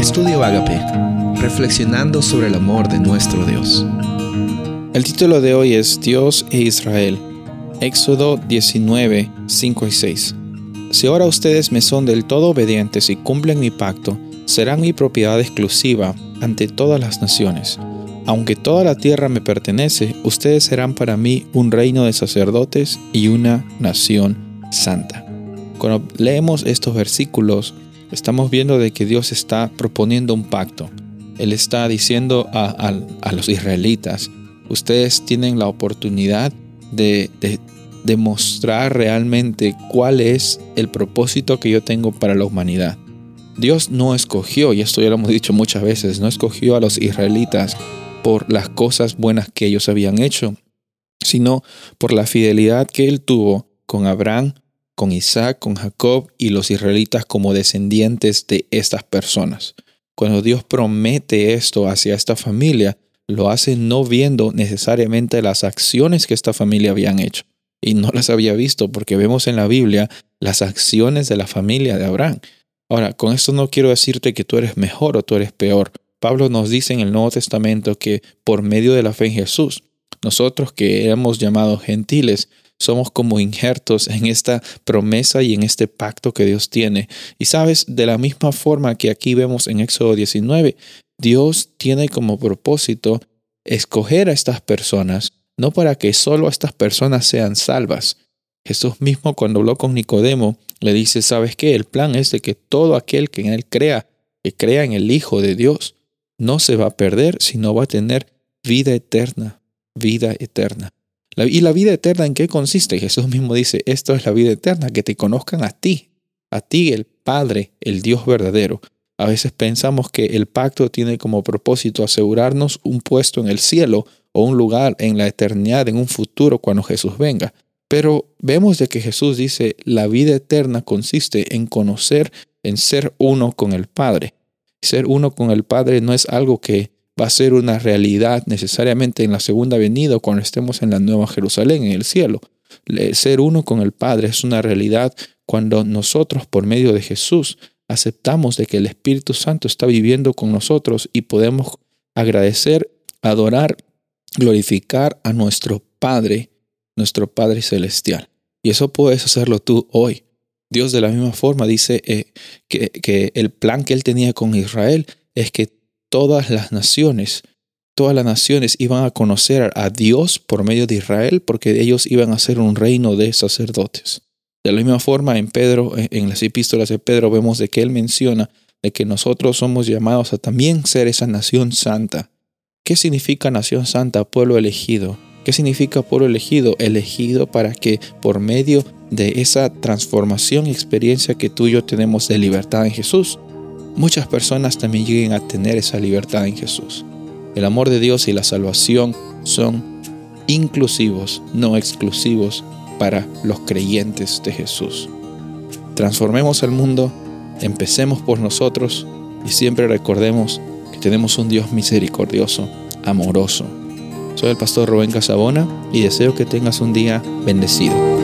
Estudio Agape, reflexionando sobre el amor de nuestro Dios. El título de hoy es Dios e Israel. Éxodo 19, 5 y 6. Si ahora ustedes me son del todo obedientes y cumplen mi pacto, serán mi propiedad exclusiva ante todas las naciones. Aunque toda la tierra me pertenece, ustedes serán para mí un reino de sacerdotes y una nación santa. Cuando leemos estos versículos, estamos viendo de que Dios está proponiendo un pacto. Él está diciendo a, los israelitas, ustedes tienen la oportunidad de, de demostrar realmente cuál es el propósito que yo tengo para la humanidad. Dios no escogió, y esto ya lo hemos dicho muchas veces, no escogió a los israelitas por las cosas buenas que ellos habían hecho, sino por la fidelidad que Él tuvo con Abraham, con Isaac, con Jacob y los israelitas como descendientes de estas personas. Cuando Dios promete esto hacia esta familia, lo hace no viendo necesariamente las acciones que esta familia habían hecho. Y no las había visto porque vemos en la Biblia las acciones de la familia de Abraham. Ahora, con esto no quiero decirte que tú eres mejor o tú eres peor. Pablo nos dice en el Nuevo Testamento que por medio de la fe en Jesús, nosotros que éramos llamados gentiles, somos como injertos en esta promesa y en este pacto que Dios tiene. Y sabes, de la misma forma que aquí vemos en Éxodo 19, Dios tiene como propósito escoger a estas personas, no para que solo estas personas sean salvas. Jesús mismo cuando habló con Nicodemo le dice, ¿sabes qué? El plan es de que todo aquel que en él crea, que crea en el Hijo de Dios, no se va a perder, sino va a tener vida eterna, vida eterna. ¿Y la vida eterna en qué consiste? Jesús mismo dice, esto es la vida eterna, que te conozcan a ti, a ti el Padre, el Dios verdadero. A veces pensamos que el pacto tiene como propósito asegurarnos un puesto en el cielo o un lugar en la eternidad, en un futuro cuando Jesús venga. Pero vemos de que Jesús dice, la vida eterna consiste en conocer, en ser uno con el Padre. Ser uno con el Padre no es algo que va a ser una realidad necesariamente en la segunda venida cuando estemos en la Nueva Jerusalén, en el cielo. Ser uno con el Padre es una realidad cuando nosotros, por medio de Jesús, aceptamos de que el Espíritu Santo está viviendo con nosotros y podemos agradecer, adorar, glorificar a nuestro Padre, nuestro Padre Celestial. Y eso puedes hacerlo tú hoy. Dios de la misma forma dice eh, que, que el plan que él tenía con Israel es que todas las naciones, todas las naciones iban a conocer a Dios por medio de Israel porque ellos iban a ser un reino de sacerdotes. De la misma forma, en Pedro, en las epístolas de Pedro, vemos de que él menciona de que nosotros somos llamados a también ser esa nación santa. ¿Qué significa nación santa? Pueblo elegido. ¿Qué significa pueblo elegido? Elegido para que por medio de esa transformación y experiencia que tú y yo tenemos de libertad en Jesús, muchas personas también lleguen a tener esa libertad en Jesús. El amor de Dios y la salvación son inclusivos, no exclusivos para los creyentes de Jesús. Transformemos el mundo, empecemos por nosotros y siempre recordemos que tenemos un Dios misericordioso, amoroso. Soy el pastor Rubén Casabona y deseo que tengas un día bendecido.